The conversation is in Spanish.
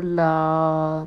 la